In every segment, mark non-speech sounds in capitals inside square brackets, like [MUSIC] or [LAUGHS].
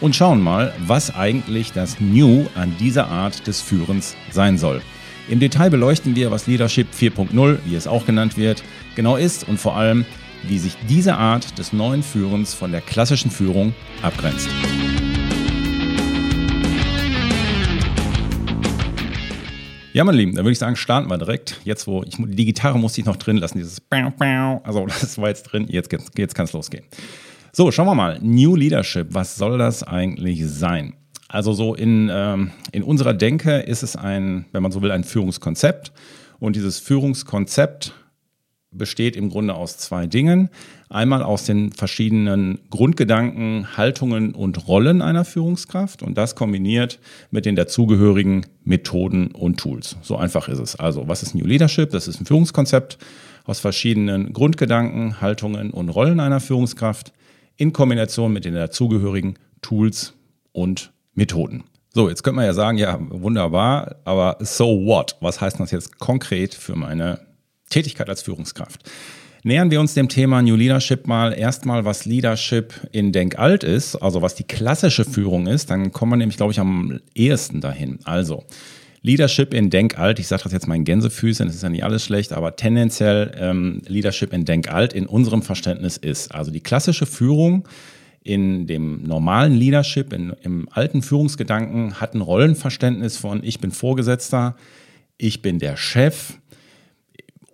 und schauen mal, was eigentlich das New an dieser Art des Führens sein soll. Im Detail beleuchten wir, was Leadership 4.0, wie es auch genannt wird, genau ist und vor allem, wie sich diese Art des neuen Führens von der klassischen Führung abgrenzt. Ja, meine Lieben, dann würde ich sagen, starten wir direkt. Jetzt, wo ich die Gitarre musste ich noch drin lassen, dieses also [LAUGHS] das war jetzt drin, jetzt, jetzt kann es losgehen. So, schauen wir mal. New Leadership, was soll das eigentlich sein? Also so in, ähm, in unserer Denke ist es ein, wenn man so will, ein Führungskonzept. Und dieses Führungskonzept besteht im Grunde aus zwei Dingen. Einmal aus den verschiedenen Grundgedanken, Haltungen und Rollen einer Führungskraft und das kombiniert mit den dazugehörigen Methoden und Tools. So einfach ist es. Also, was ist New Leadership? Das ist ein Führungskonzept aus verschiedenen Grundgedanken, Haltungen und Rollen einer Führungskraft in Kombination mit den dazugehörigen Tools und Methoden. So, jetzt könnte man ja sagen, ja, wunderbar, aber so what? Was heißt das jetzt konkret für meine Tätigkeit als Führungskraft? Nähern wir uns dem Thema New Leadership mal erstmal, was Leadership in Denkalt ist, also was die klassische Führung ist, dann kommen wir nämlich, glaube ich, am ehesten dahin. Also, Leadership in Denkalt, ich sage das jetzt mal in Gänsefüßchen, das ist ja nicht alles schlecht, aber tendenziell ähm, Leadership in Denkalt in unserem Verständnis ist. Also die klassische Führung in dem normalen Leadership, in, im alten Führungsgedanken hat ein Rollenverständnis von ich bin Vorgesetzter, ich bin der Chef,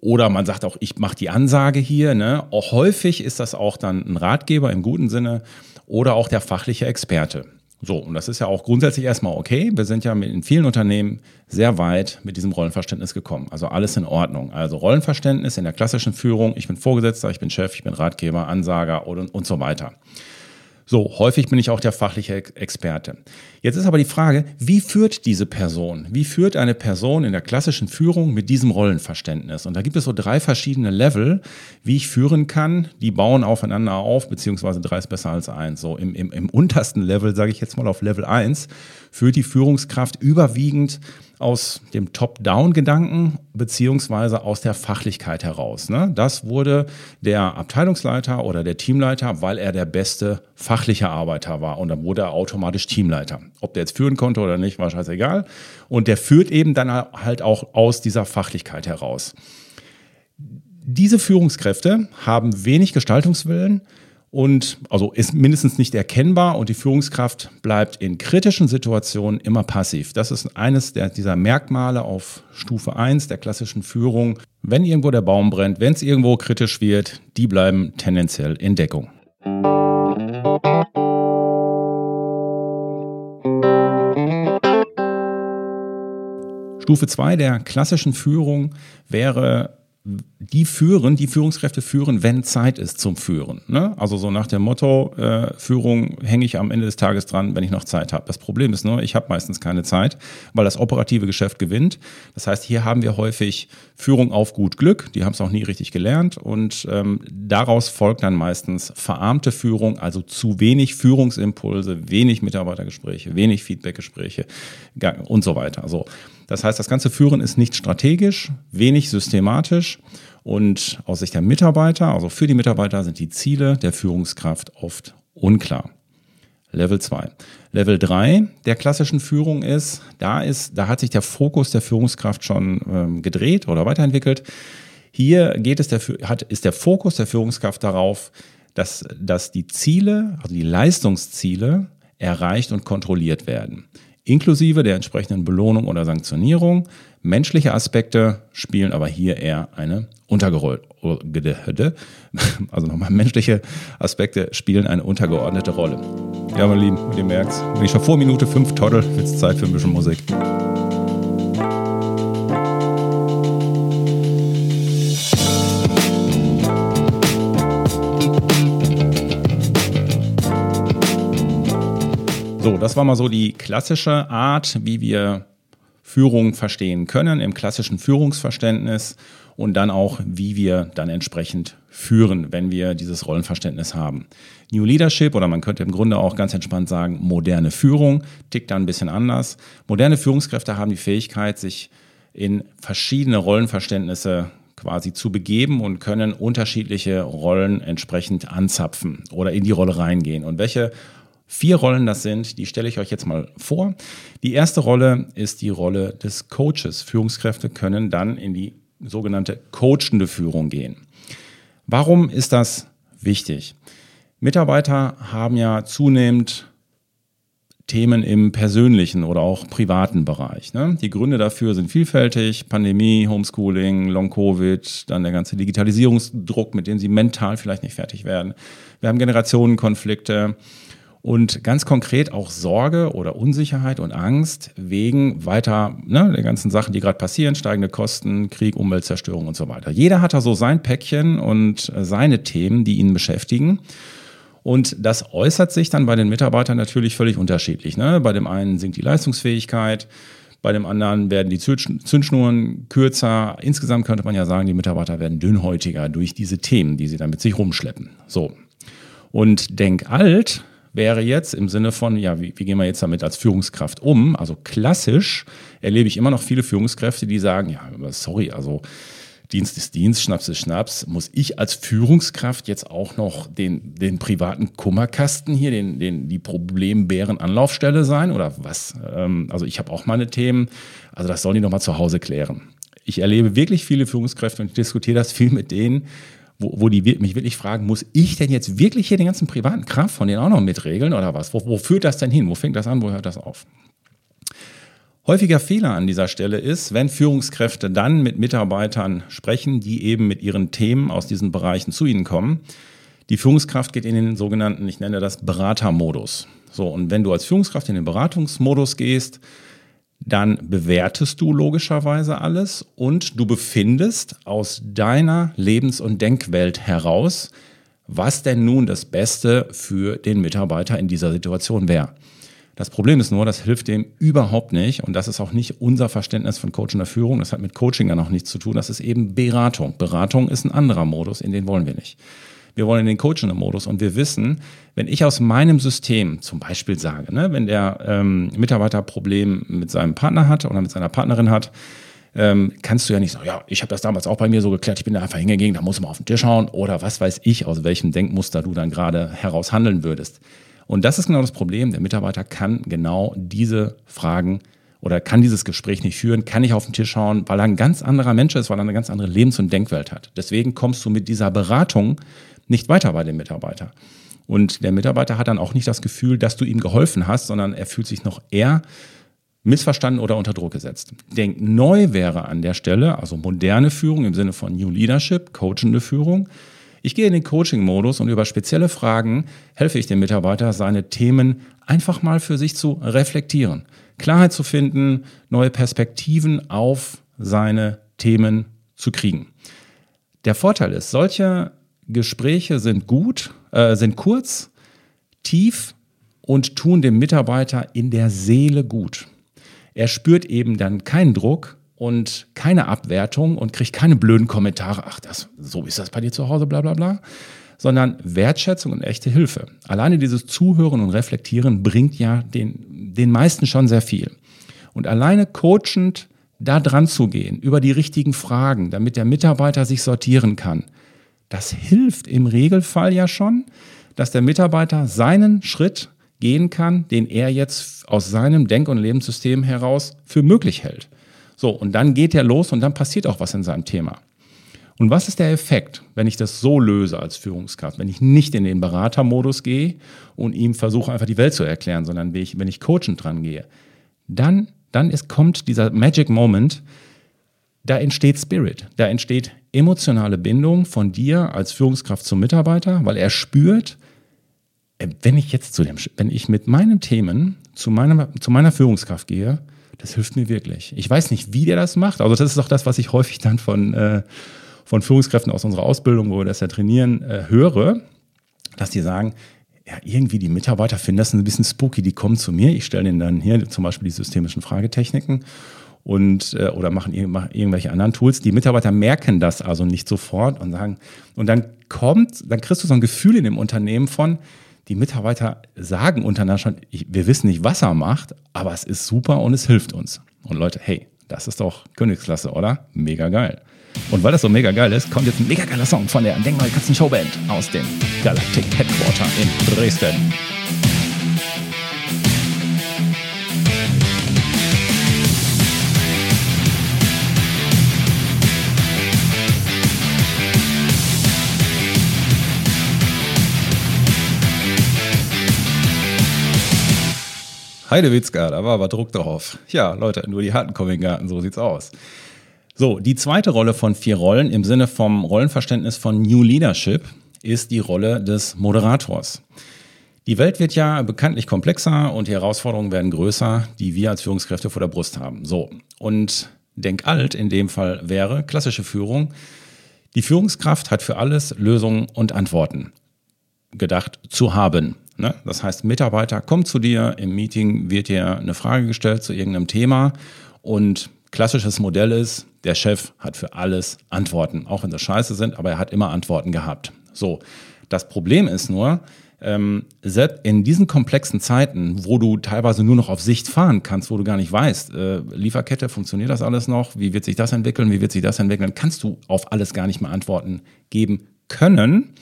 oder man sagt auch, ich mache die Ansage hier. Ne? Auch häufig ist das auch dann ein Ratgeber im guten Sinne oder auch der fachliche Experte. So, und das ist ja auch grundsätzlich erstmal okay. Wir sind ja in vielen Unternehmen sehr weit mit diesem Rollenverständnis gekommen. Also alles in Ordnung. Also Rollenverständnis in der klassischen Führung, ich bin Vorgesetzter, ich bin Chef, ich bin Ratgeber, Ansager und, und so weiter. So, häufig bin ich auch der fachliche Experte. Jetzt ist aber die Frage, wie führt diese Person? Wie führt eine Person in der klassischen Führung mit diesem Rollenverständnis? Und da gibt es so drei verschiedene Level, wie ich führen kann. Die bauen aufeinander auf, beziehungsweise drei ist besser als eins. So im, im, im untersten Level, sage ich jetzt mal auf Level eins, führt die Führungskraft überwiegend aus dem Top-Down-Gedanken beziehungsweise aus der Fachlichkeit heraus. Ne? Das wurde der Abteilungsleiter oder der Teamleiter, weil er der beste fachliche Arbeiter war und dann wurde er automatisch Teamleiter. Ob der jetzt führen konnte oder nicht, war scheißegal. Und der führt eben dann halt auch aus dieser Fachlichkeit heraus. Diese Führungskräfte haben wenig Gestaltungswillen, und also ist mindestens nicht erkennbar und die Führungskraft bleibt in kritischen Situationen immer passiv. Das ist eines der, dieser Merkmale auf Stufe 1 der klassischen Führung. Wenn irgendwo der Baum brennt, wenn es irgendwo kritisch wird, die bleiben tendenziell in Deckung. Stufe 2 der klassischen Führung wäre die führen, die Führungskräfte führen, wenn Zeit ist zum Führen. Ne? Also so nach dem Motto, äh, Führung hänge ich am Ende des Tages dran, wenn ich noch Zeit habe. Das Problem ist nur, ich habe meistens keine Zeit, weil das operative Geschäft gewinnt. Das heißt, hier haben wir häufig Führung auf gut Glück, die haben es auch nie richtig gelernt und ähm, daraus folgt dann meistens verarmte Führung, also zu wenig Führungsimpulse, wenig Mitarbeitergespräche, wenig Feedbackgespräche und so weiter. Also das heißt, das ganze Führen ist nicht strategisch, wenig systematisch und aus Sicht der Mitarbeiter, also für die Mitarbeiter, sind die Ziele der Führungskraft oft unklar. Level 2. Level 3 der klassischen Führung ist, da ist, da hat sich der Fokus der Führungskraft schon ähm, gedreht oder weiterentwickelt. Hier geht es der, hat, ist der Fokus der Führungskraft darauf, dass, dass die Ziele, also die Leistungsziele erreicht und kontrolliert werden inklusive der entsprechenden Belohnung oder Sanktionierung. Menschliche Aspekte spielen aber hier eher eine untergeordnete, also nochmal menschliche Aspekte spielen eine untergeordnete Rolle. Ja, meine Lieben, ihr merkt, wenn ich schon vor Minute 5 toddel, es Zeit für ein bisschen Musik. Das war mal so die klassische Art, wie wir Führung verstehen können im klassischen Führungsverständnis und dann auch, wie wir dann entsprechend führen, wenn wir dieses Rollenverständnis haben. New Leadership oder man könnte im Grunde auch ganz entspannt sagen, moderne Führung tickt da ein bisschen anders. Moderne Führungskräfte haben die Fähigkeit, sich in verschiedene Rollenverständnisse quasi zu begeben und können unterschiedliche Rollen entsprechend anzapfen oder in die Rolle reingehen. Und welche vier Rollen das sind, die stelle ich euch jetzt mal vor. Die erste Rolle ist die Rolle des Coaches. Führungskräfte können dann in die sogenannte coachende Führung gehen. Warum ist das wichtig? Mitarbeiter haben ja zunehmend Themen im persönlichen oder auch privaten Bereich. Ne? Die Gründe dafür sind vielfältig. Pandemie, Homeschooling, Long-Covid, dann der ganze Digitalisierungsdruck, mit dem sie mental vielleicht nicht fertig werden. Wir haben Generationenkonflikte und ganz konkret auch Sorge oder Unsicherheit und Angst wegen weiter ne, der ganzen Sachen, die gerade passieren, steigende Kosten, Krieg, Umweltzerstörung und so weiter. Jeder hat da so sein Päckchen und seine Themen, die ihn beschäftigen. Und das äußert sich dann bei den Mitarbeitern natürlich völlig unterschiedlich. Ne? Bei dem einen sinkt die Leistungsfähigkeit, bei dem anderen werden die Zündschnuren kürzer. Insgesamt könnte man ja sagen, die Mitarbeiter werden dünnhäutiger durch diese Themen, die sie dann mit sich rumschleppen. So. Und denk alt wäre jetzt im Sinne von, ja, wie, wie gehen wir jetzt damit als Führungskraft um? Also klassisch erlebe ich immer noch viele Führungskräfte, die sagen, ja, sorry, also Dienst ist Dienst, Schnaps ist Schnaps. Muss ich als Führungskraft jetzt auch noch den, den privaten Kummerkasten hier, den, den, die Problembären-Anlaufstelle sein oder was? Ähm, also ich habe auch meine Themen. Also das sollen die nochmal zu Hause klären. Ich erlebe wirklich viele Führungskräfte und ich diskutiere das viel mit denen, wo, wo die mich wirklich fragen, muss ich denn jetzt wirklich hier den ganzen privaten Kraft von denen auch noch mitregeln oder was? Wo, wo führt das denn hin? Wo fängt das an? Wo hört das auf? Häufiger Fehler an dieser Stelle ist, wenn Führungskräfte dann mit Mitarbeitern sprechen, die eben mit ihren Themen aus diesen Bereichen zu ihnen kommen. Die Führungskraft geht in den sogenannten, ich nenne das Beratermodus. So, und wenn du als Führungskraft in den Beratungsmodus gehst, dann bewertest du logischerweise alles und du befindest aus deiner Lebens- und Denkwelt heraus, was denn nun das Beste für den Mitarbeiter in dieser Situation wäre. Das Problem ist nur, das hilft dem überhaupt nicht und das ist auch nicht unser Verständnis von Coaching der Führung. Das hat mit Coaching ja noch nichts zu tun. Das ist eben Beratung. Beratung ist ein anderer Modus, in den wollen wir nicht. Wir wollen in den Coaching-Modus und wir wissen, wenn ich aus meinem System zum Beispiel sage, ne, wenn der ähm, Mitarbeiter Problem mit seinem Partner hat oder mit seiner Partnerin hat, ähm, kannst du ja nicht sagen, ja, ich habe das damals auch bei mir so geklärt, ich bin da einfach hingegangen, da muss man auf den Tisch hauen oder was weiß ich, aus welchem Denkmuster du dann gerade heraus handeln würdest. Und das ist genau das Problem. Der Mitarbeiter kann genau diese Fragen oder kann dieses Gespräch nicht führen, kann nicht auf den Tisch schauen, weil er ein ganz anderer Mensch ist, weil er eine ganz andere Lebens- und Denkwelt hat. Deswegen kommst du mit dieser Beratung nicht weiter bei dem Mitarbeiter. Und der Mitarbeiter hat dann auch nicht das Gefühl, dass du ihm geholfen hast, sondern er fühlt sich noch eher missverstanden oder unter Druck gesetzt. Denk neu wäre an der Stelle, also moderne Führung im Sinne von New Leadership, coachende Führung. Ich gehe in den Coaching-Modus und über spezielle Fragen helfe ich dem Mitarbeiter, seine Themen einfach mal für sich zu reflektieren, Klarheit zu finden, neue Perspektiven auf seine Themen zu kriegen. Der Vorteil ist, solche Gespräche sind gut, äh, sind kurz, tief und tun dem Mitarbeiter in der Seele gut. Er spürt eben dann keinen Druck und keine Abwertung und kriegt keine blöden Kommentare, ach, das, so ist das bei dir zu Hause, bla bla bla, sondern Wertschätzung und echte Hilfe. Alleine dieses Zuhören und Reflektieren bringt ja den, den meisten schon sehr viel. Und alleine coachend da dran zu gehen, über die richtigen Fragen, damit der Mitarbeiter sich sortieren kann, das hilft im Regelfall ja schon, dass der Mitarbeiter seinen Schritt gehen kann, den er jetzt aus seinem Denk- und Lebenssystem heraus für möglich hält. So, und dann geht er los und dann passiert auch was in seinem Thema. Und was ist der Effekt, wenn ich das so löse als Führungskraft, wenn ich nicht in den Beratermodus gehe und ihm versuche einfach die Welt zu erklären, sondern wenn ich, wenn ich coachend dran gehe, dann, dann ist, kommt dieser Magic Moment, da entsteht Spirit, da entsteht emotionale Bindung von dir als Führungskraft zum Mitarbeiter, weil er spürt, äh, wenn ich jetzt zu dem, wenn ich mit meinen Themen zu meiner, zu meiner Führungskraft gehe, das hilft mir wirklich. Ich weiß nicht, wie der das macht. Also das ist auch das, was ich häufig dann von, äh, von Führungskräften aus unserer Ausbildung, wo wir das ja trainieren, äh, höre, dass die sagen, ja, irgendwie die Mitarbeiter finden das ein bisschen spooky. Die kommen zu mir, ich stelle denen dann hier zum Beispiel die systemischen Fragetechniken und äh, oder machen, machen irgendwelche anderen Tools. Die Mitarbeiter merken das also nicht sofort und sagen, und dann kommt, dann kriegst du so ein Gefühl in dem Unternehmen von, die Mitarbeiter sagen untereinander schon, ich, wir wissen nicht, was er macht, aber es ist super und es hilft uns. Und Leute, hey, das ist doch Königsklasse, oder? Mega geil. Und weil das so mega geil ist, kommt jetzt ein mega geiler Song von der Denkmal Katzen Showband aus dem Galactic Headquarter in Dresden. Heidewitzka, da war aber Druck drauf. Ja, Leute, nur die harten Comic-Garten, so sieht's aus. So, die zweite Rolle von vier Rollen im Sinne vom Rollenverständnis von New Leadership ist die Rolle des Moderators. Die Welt wird ja bekanntlich komplexer und die Herausforderungen werden größer, die wir als Führungskräfte vor der Brust haben. So, und Denk alt in dem Fall wäre klassische Führung. Die Führungskraft hat für alles Lösungen und Antworten gedacht zu haben. Ne? Das heißt, Mitarbeiter kommt zu dir, im Meeting wird dir eine Frage gestellt zu irgendeinem Thema und klassisches Modell ist, der Chef hat für alles Antworten, auch wenn das scheiße sind, aber er hat immer Antworten gehabt. So, das Problem ist nur, ähm, selbst in diesen komplexen Zeiten, wo du teilweise nur noch auf Sicht fahren kannst, wo du gar nicht weißt, äh, Lieferkette, funktioniert das alles noch? Wie wird sich das entwickeln? Wie wird sich das entwickeln? Kannst du auf alles gar nicht mehr Antworten geben können.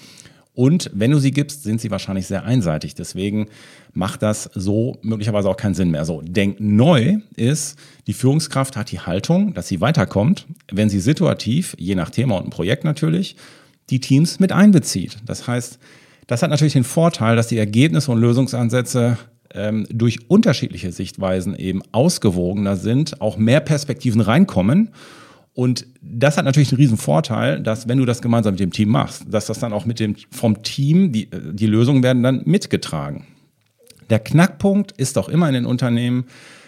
Und wenn du sie gibst, sind sie wahrscheinlich sehr einseitig. Deswegen macht das so möglicherweise auch keinen Sinn mehr. So, denk neu ist, die Führungskraft hat die Haltung, dass sie weiterkommt, wenn sie situativ, je nach Thema und Projekt natürlich, die Teams mit einbezieht. Das heißt, das hat natürlich den Vorteil, dass die Ergebnisse und Lösungsansätze ähm, durch unterschiedliche Sichtweisen eben ausgewogener sind, auch mehr Perspektiven reinkommen und das hat natürlich einen riesen Vorteil, dass wenn du das gemeinsam mit dem Team machst, dass das dann auch mit dem, vom Team, die, die Lösungen werden dann mitgetragen. Der Knackpunkt ist auch immer in den Unternehmen,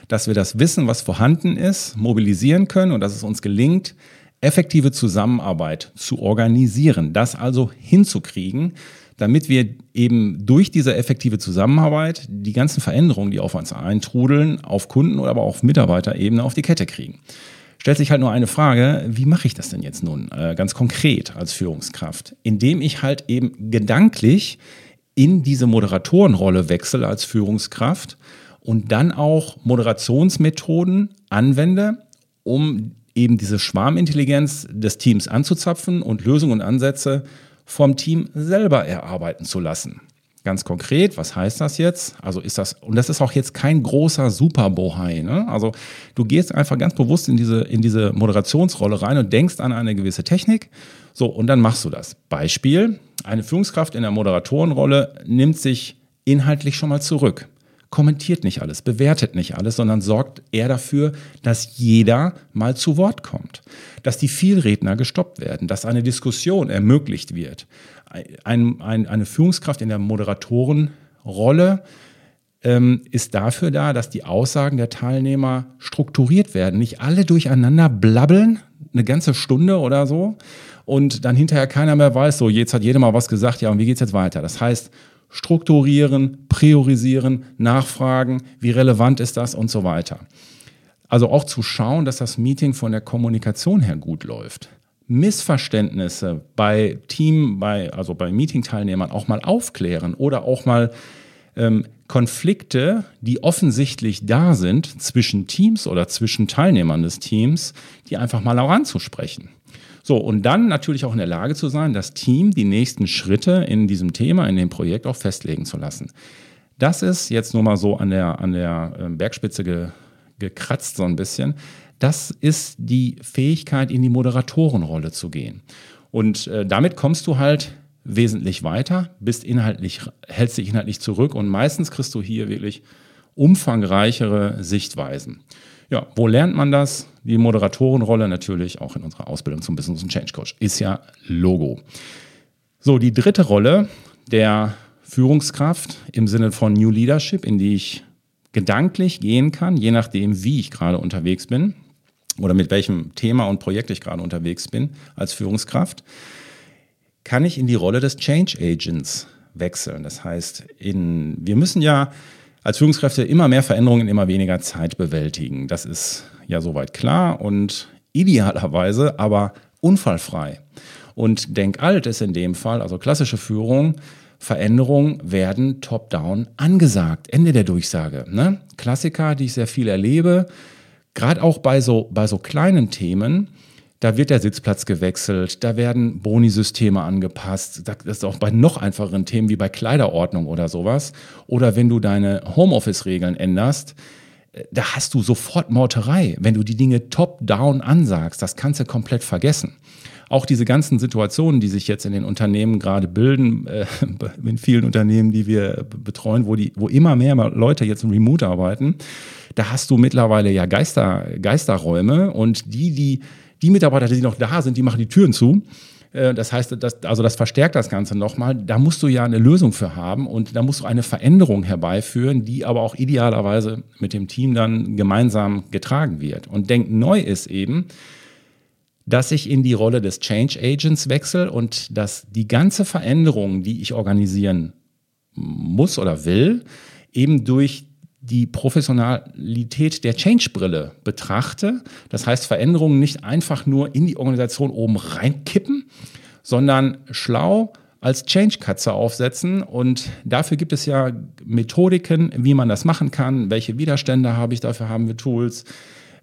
dass wir das Wissen, was vorhanden ist, mobilisieren können und dass es uns gelingt, effektive Zusammenarbeit zu organisieren, das also hinzukriegen, damit wir eben durch diese effektive Zusammenarbeit die ganzen Veränderungen, die auf uns eintrudeln, auf Kunden oder aber auf Mitarbeiterebene auf die Kette kriegen stellt sich halt nur eine Frage, wie mache ich das denn jetzt nun äh, ganz konkret als Führungskraft? Indem ich halt eben gedanklich in diese Moderatorenrolle wechsle als Führungskraft und dann auch Moderationsmethoden anwende, um eben diese Schwarmintelligenz des Teams anzuzapfen und Lösungen und Ansätze vom Team selber erarbeiten zu lassen. Ganz konkret, was heißt das jetzt? Also ist das, und das ist auch jetzt kein großer Superbohai, ne? Also du gehst einfach ganz bewusst in diese, in diese Moderationsrolle rein und denkst an eine gewisse Technik. So, und dann machst du das. Beispiel, eine Führungskraft in der Moderatorenrolle nimmt sich inhaltlich schon mal zurück kommentiert nicht alles, bewertet nicht alles, sondern sorgt eher dafür, dass jeder mal zu Wort kommt, dass die Vielredner gestoppt werden, dass eine Diskussion ermöglicht wird. Ein, ein, eine Führungskraft in der Moderatorenrolle ähm, ist dafür da, dass die Aussagen der Teilnehmer strukturiert werden, nicht alle durcheinander blabbeln, eine ganze Stunde oder so, und dann hinterher keiner mehr weiß, so jetzt hat jeder mal was gesagt, ja, und wie geht es jetzt weiter? Das heißt, strukturieren, priorisieren, nachfragen, wie relevant ist das und so weiter. Also auch zu schauen, dass das Meeting von der Kommunikation her gut läuft. Missverständnisse bei Team, bei, also bei Meeting-Teilnehmern auch mal aufklären oder auch mal ähm, Konflikte, die offensichtlich da sind zwischen Teams oder zwischen Teilnehmern des Teams, die einfach mal auch anzusprechen. So, und dann natürlich auch in der Lage zu sein, das Team die nächsten Schritte in diesem Thema, in dem Projekt auch festlegen zu lassen. Das ist jetzt nur mal so an der, an der ähm, Bergspitze ge, gekratzt, so ein bisschen. Das ist die Fähigkeit, in die Moderatorenrolle zu gehen. Und äh, damit kommst du halt wesentlich weiter, bist inhaltlich, hältst dich inhaltlich zurück und meistens kriegst du hier wirklich umfangreichere Sichtweisen. Ja, wo lernt man das? Die Moderatorenrolle natürlich auch in unserer Ausbildung zum Business und Change Coach. Ist ja Logo. So, die dritte Rolle der Führungskraft im Sinne von New Leadership, in die ich gedanklich gehen kann, je nachdem, wie ich gerade unterwegs bin oder mit welchem Thema und Projekt ich gerade unterwegs bin als Führungskraft, kann ich in die Rolle des Change Agents wechseln. Das heißt, in, wir müssen ja als Führungskräfte immer mehr Veränderungen in immer weniger Zeit bewältigen. Das ist ja soweit klar und idealerweise aber unfallfrei. Und Denk alt ist in dem Fall, also klassische Führung, Veränderungen werden top-down angesagt. Ende der Durchsage. Ne? Klassiker, die ich sehr viel erlebe, gerade auch bei so, bei so kleinen Themen, da wird der Sitzplatz gewechselt, da werden Bonisysteme angepasst. Das ist auch bei noch einfacheren Themen wie bei Kleiderordnung oder sowas. Oder wenn du deine Homeoffice-Regeln änderst, äh, da hast du sofort Morterei. Wenn du die Dinge top-down ansagst, das kannst du komplett vergessen. Auch diese ganzen Situationen, die sich jetzt in den Unternehmen gerade bilden, äh, [LAUGHS] in vielen Unternehmen, die wir betreuen, wo, die, wo immer mehr Leute jetzt remote arbeiten, da hast du mittlerweile ja Geister, Geisterräume und die, die die Mitarbeiter, die noch da sind, die machen die Türen zu. Äh, das heißt, das, also das verstärkt das Ganze nochmal. Da musst du ja eine Lösung für haben und da musst du eine Veränderung herbeiführen, die aber auch idealerweise mit dem Team dann gemeinsam getragen wird. Und Denk neu ist eben, dass ich in die Rolle des Change Agents wechsle und dass die ganze Veränderung, die ich organisieren muss oder will, eben durch die Professionalität der Change-Brille betrachte. Das heißt, Veränderungen nicht einfach nur in die Organisation oben reinkippen, sondern schlau als Change-Katze aufsetzen. Und dafür gibt es ja Methodiken, wie man das machen kann. Welche Widerstände habe ich? Dafür haben wir Tools.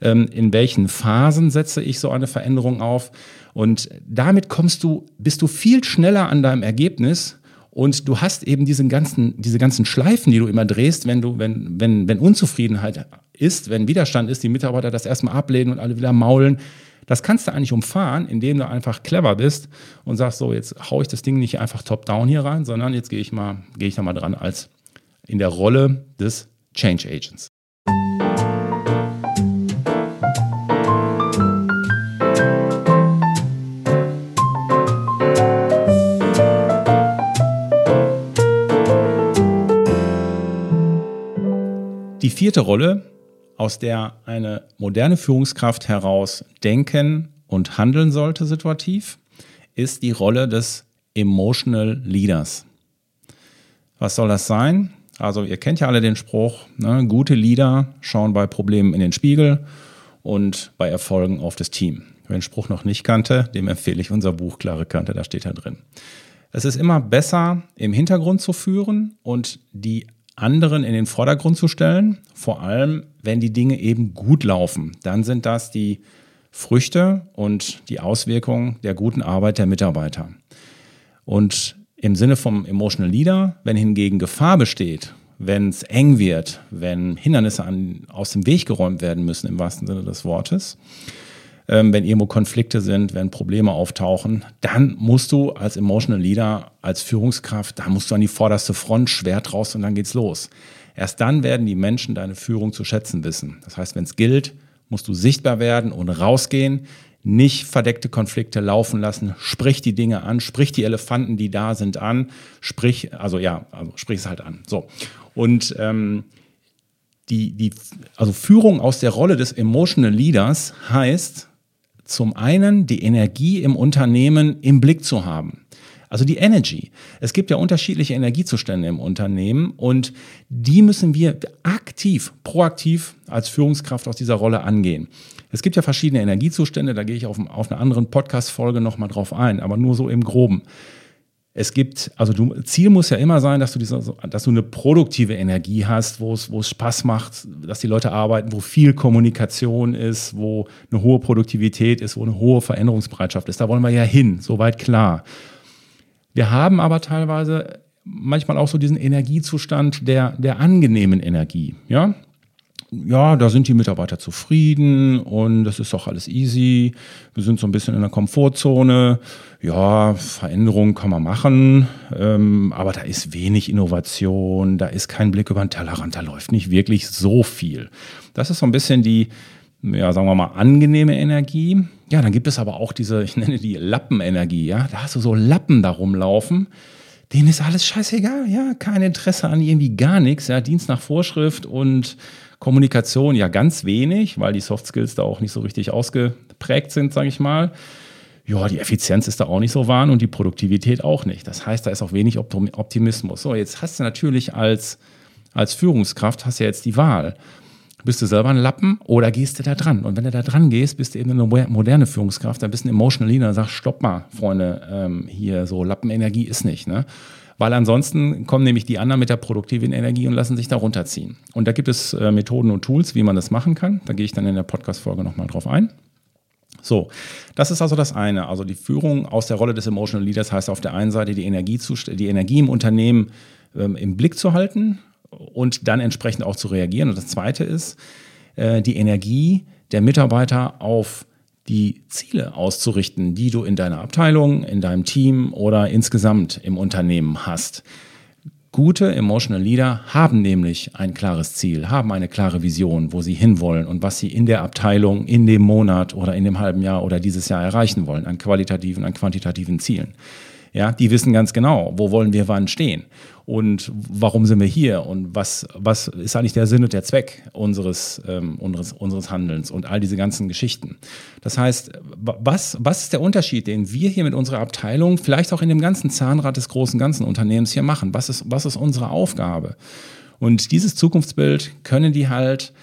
Ähm, in welchen Phasen setze ich so eine Veränderung auf? Und damit kommst du, bist du viel schneller an deinem Ergebnis, und du hast eben diesen ganzen, diese ganzen Schleifen, die du immer drehst, wenn du, wenn, wenn, wenn Unzufriedenheit ist, wenn Widerstand ist, die Mitarbeiter das erstmal ablehnen und alle wieder maulen. Das kannst du eigentlich umfahren, indem du einfach clever bist und sagst, so, jetzt haue ich das Ding nicht einfach top-down hier rein, sondern jetzt gehe ich mal, gehe ich da mal dran als in der Rolle des Change Agents. Vierte Rolle, aus der eine moderne Führungskraft heraus denken und handeln sollte situativ, ist die Rolle des Emotional Leaders. Was soll das sein? Also ihr kennt ja alle den Spruch, ne? gute Leader schauen bei Problemen in den Spiegel und bei Erfolgen auf das Team. Wer den Spruch noch nicht kannte, dem empfehle ich unser Buch Klare Kante, da steht er drin. Es ist immer besser, im Hintergrund zu führen und die anderen in den Vordergrund zu stellen, vor allem wenn die Dinge eben gut laufen. Dann sind das die Früchte und die Auswirkungen der guten Arbeit der Mitarbeiter. Und im Sinne vom Emotional Leader, wenn hingegen Gefahr besteht, wenn es eng wird, wenn Hindernisse an, aus dem Weg geräumt werden müssen, im wahrsten Sinne des Wortes, ähm, wenn irgendwo Konflikte sind, wenn Probleme auftauchen, dann musst du als Emotional Leader, als Führungskraft, da musst du an die vorderste Front, Schwert raus und dann geht's los. Erst dann werden die Menschen deine Führung zu schätzen wissen. Das heißt, wenn es gilt, musst du sichtbar werden und rausgehen, nicht verdeckte Konflikte laufen lassen, sprich die Dinge an, sprich die Elefanten, die da sind, an, sprich, also ja, also sprich es halt an. So. Und ähm, die, die, also Führung aus der Rolle des Emotional Leaders heißt, zum einen die Energie im Unternehmen im Blick zu haben. Also die Energy. Es gibt ja unterschiedliche Energiezustände im Unternehmen und die müssen wir aktiv, proaktiv als Führungskraft aus dieser Rolle angehen. Es gibt ja verschiedene Energiezustände, da gehe ich auf, auf einer anderen Podcast-Folge nochmal drauf ein, aber nur so im Groben es gibt, also du, Ziel muss ja immer sein, dass du, diese, dass du eine produktive Energie hast, wo es, wo es Spaß macht, dass die Leute arbeiten, wo viel Kommunikation ist, wo eine hohe Produktivität ist, wo eine hohe Veränderungsbereitschaft ist. Da wollen wir ja hin, soweit klar. Wir haben aber teilweise manchmal auch so diesen Energiezustand der, der angenehmen Energie. Ja? Ja, da sind die Mitarbeiter zufrieden und das ist auch alles easy. Wir sind so ein bisschen in der Komfortzone. Ja, Veränderungen kann man machen, ähm, aber da ist wenig Innovation, da ist kein Blick über den Tellerrand, da läuft nicht wirklich so viel. Das ist so ein bisschen die, ja, sagen wir mal, angenehme Energie. Ja, dann gibt es aber auch diese, ich nenne die Lappenenergie, ja. Da hast du so Lappen da rumlaufen. Denen ist alles scheißegal, ja. Kein Interesse an irgendwie gar nichts, ja. Dienst nach Vorschrift und Kommunikation ja ganz wenig, weil die Soft Skills da auch nicht so richtig ausgeprägt sind, sage ich mal. ja, die Effizienz ist da auch nicht so wahr und die Produktivität auch nicht. Das heißt, da ist auch wenig Optimismus. So, jetzt hast du natürlich als, als Führungskraft, hast ja jetzt die Wahl. Bist du selber ein Lappen oder gehst du da dran? Und wenn du da dran gehst, bist du eben eine moderne Führungskraft, dann bist du ein Emotional Leader und sagst, stopp mal, Freunde, ähm, hier so Lappenenergie ist nicht. Ne? Weil ansonsten kommen nämlich die anderen mit der produktiven Energie und lassen sich da runterziehen. Und da gibt es äh, Methoden und Tools, wie man das machen kann. Da gehe ich dann in der Podcast-Folge nochmal drauf ein. So, das ist also das eine. Also die Führung aus der Rolle des Emotional Leaders heißt auf der einen Seite die Energie, die Energie im Unternehmen ähm, im Blick zu halten und dann entsprechend auch zu reagieren. Und das zweite ist, äh, die Energie der Mitarbeiter auf die Ziele auszurichten, die du in deiner Abteilung, in deinem Team oder insgesamt im Unternehmen hast. Gute Emotional Leader haben nämlich ein klares Ziel, haben eine klare Vision, wo sie hinwollen und was sie in der Abteilung, in dem Monat oder in dem halben Jahr oder dieses Jahr erreichen wollen, an qualitativen, an quantitativen Zielen. Ja, die wissen ganz genau, wo wollen wir wann stehen und warum sind wir hier und was, was ist eigentlich der Sinn und der Zweck unseres, ähm, unseres, unseres Handelns und all diese ganzen Geschichten. Das heißt, was, was ist der Unterschied, den wir hier mit unserer Abteilung, vielleicht auch in dem ganzen Zahnrad des großen ganzen Unternehmens hier machen? Was ist, was ist unsere Aufgabe? Und dieses Zukunftsbild können die halt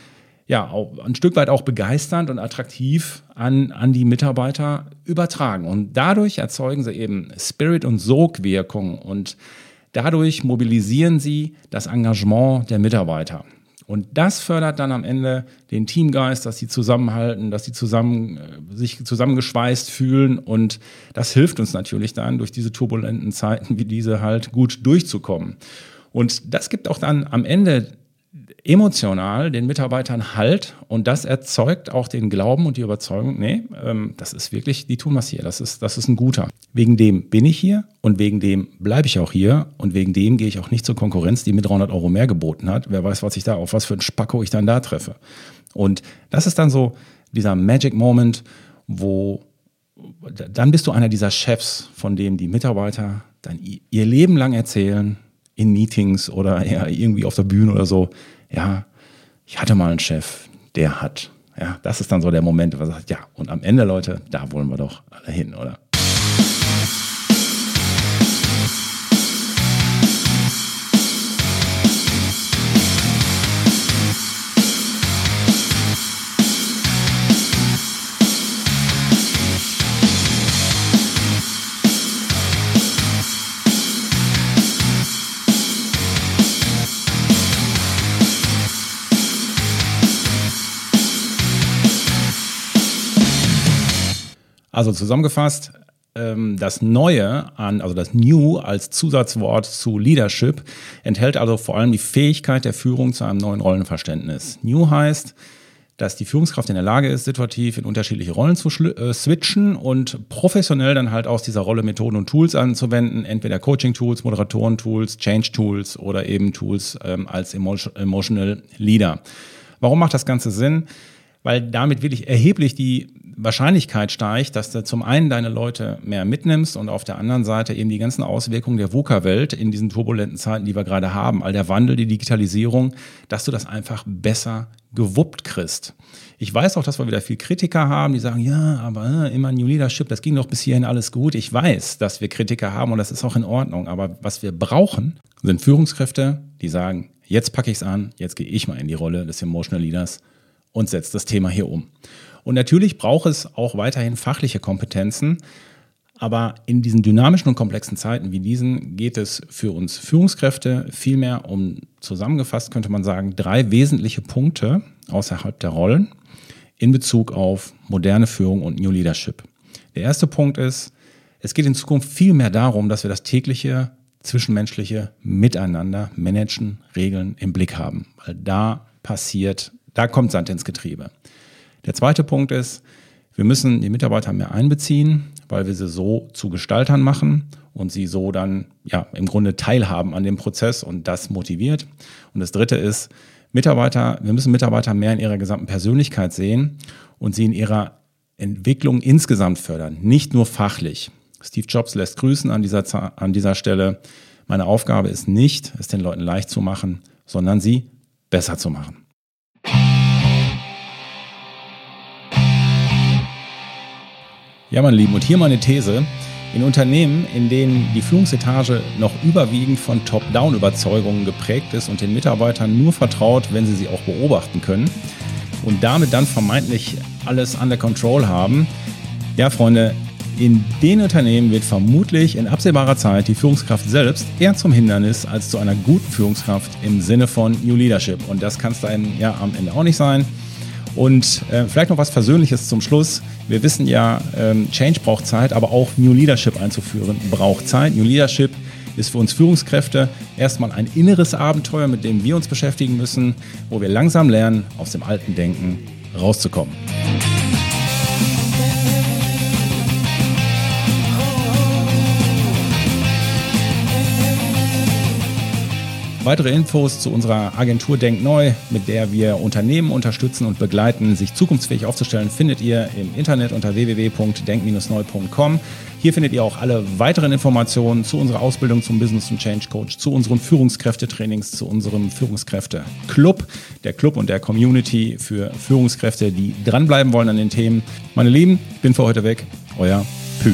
ja, ein Stück weit auch begeisternd und attraktiv an, an die Mitarbeiter übertragen. Und dadurch erzeugen sie eben Spirit- und Sogwirkung und dadurch mobilisieren sie das Engagement der Mitarbeiter. Und das fördert dann am Ende den Teamgeist, dass sie zusammenhalten, dass sie zusammen, äh, sich zusammengeschweißt fühlen. Und das hilft uns natürlich dann, durch diese turbulenten Zeiten wie diese halt gut durchzukommen. Und das gibt auch dann am Ende emotional den Mitarbeitern Halt und das erzeugt auch den Glauben und die Überzeugung, nee, ähm, das ist wirklich, die tun was hier, das ist, das ist ein guter. Wegen dem bin ich hier und wegen dem bleibe ich auch hier und wegen dem gehe ich auch nicht zur Konkurrenz, die mir 300 Euro mehr geboten hat. Wer weiß, was ich da, auf was für ein Spacko ich dann da treffe. Und das ist dann so dieser Magic Moment, wo dann bist du einer dieser Chefs, von dem die Mitarbeiter dann ihr Leben lang erzählen, in Meetings oder ja, irgendwie auf der Bühne oder so, ja, ich hatte mal einen Chef, der hat. Ja, das ist dann so der Moment, wo man sagt, ja, und am Ende, Leute, da wollen wir doch alle hin, oder? Also zusammengefasst, ähm, das Neue an, also das New als Zusatzwort zu Leadership enthält also vor allem die Fähigkeit der Führung zu einem neuen Rollenverständnis. New heißt, dass die Führungskraft in der Lage ist, situativ in unterschiedliche Rollen zu äh, switchen und professionell dann halt aus dieser Rolle Methoden und Tools anzuwenden, entweder Coaching-Tools, Moderatoren-Tools, Change-Tools oder eben Tools ähm, als Emotional Leader. Warum macht das Ganze Sinn? Weil damit wirklich erheblich die Wahrscheinlichkeit steigt, dass du zum einen deine Leute mehr mitnimmst und auf der anderen Seite eben die ganzen Auswirkungen der VUCA-Welt in diesen turbulenten Zeiten, die wir gerade haben, all der Wandel, die Digitalisierung, dass du das einfach besser gewuppt kriegst. Ich weiß auch, dass wir wieder viel Kritiker haben, die sagen, ja, aber äh, immer New Leadership, das ging doch bis hierhin alles gut. Ich weiß, dass wir Kritiker haben und das ist auch in Ordnung. Aber was wir brauchen, sind Führungskräfte, die sagen, jetzt packe ich es an, jetzt gehe ich mal in die Rolle des Emotional Leaders und setze das Thema hier um. Und natürlich braucht es auch weiterhin fachliche Kompetenzen. Aber in diesen dynamischen und komplexen Zeiten wie diesen geht es für uns Führungskräfte vielmehr um, zusammengefasst könnte man sagen, drei wesentliche Punkte außerhalb der Rollen in Bezug auf moderne Führung und New Leadership. Der erste Punkt ist, es geht in Zukunft viel mehr darum, dass wir das tägliche zwischenmenschliche Miteinander managen, regeln, im Blick haben. Weil da passiert, da kommt Sand ins Getriebe. Der zweite Punkt ist, wir müssen die Mitarbeiter mehr einbeziehen, weil wir sie so zu Gestaltern machen und sie so dann ja im Grunde teilhaben an dem Prozess und das motiviert. Und das dritte ist, Mitarbeiter, wir müssen Mitarbeiter mehr in ihrer gesamten Persönlichkeit sehen und sie in ihrer Entwicklung insgesamt fördern, nicht nur fachlich. Steve Jobs lässt grüßen an dieser, an dieser Stelle. Meine Aufgabe ist nicht, es den Leuten leicht zu machen, sondern sie besser zu machen. Ja, meine Lieben, und hier meine These. In Unternehmen, in denen die Führungsetage noch überwiegend von Top-Down-Überzeugungen geprägt ist und den Mitarbeitern nur vertraut, wenn sie sie auch beobachten können und damit dann vermeintlich alles under control haben, ja, Freunde, in den Unternehmen wird vermutlich in absehbarer Zeit die Führungskraft selbst eher zum Hindernis als zu einer guten Führungskraft im Sinne von New Leadership. Und das kann es dann ja am Ende auch nicht sein. Und äh, vielleicht noch was Versöhnliches zum Schluss. Wir wissen ja, ähm, Change braucht Zeit, aber auch New Leadership einzuführen braucht Zeit. New Leadership ist für uns Führungskräfte erstmal ein inneres Abenteuer, mit dem wir uns beschäftigen müssen, wo wir langsam lernen, aus dem alten Denken rauszukommen. Weitere Infos zu unserer Agentur Denk Neu, mit der wir Unternehmen unterstützen und begleiten, sich zukunftsfähig aufzustellen, findet ihr im Internet unter www.denk-neu.com. Hier findet ihr auch alle weiteren Informationen zu unserer Ausbildung zum Business und Change Coach, zu unseren Führungskräftetrainings, zu unserem Führungskräfte-Club, der Club und der Community für Führungskräfte, die dranbleiben wollen an den Themen. Meine Lieben, ich bin für heute weg. Euer Pü.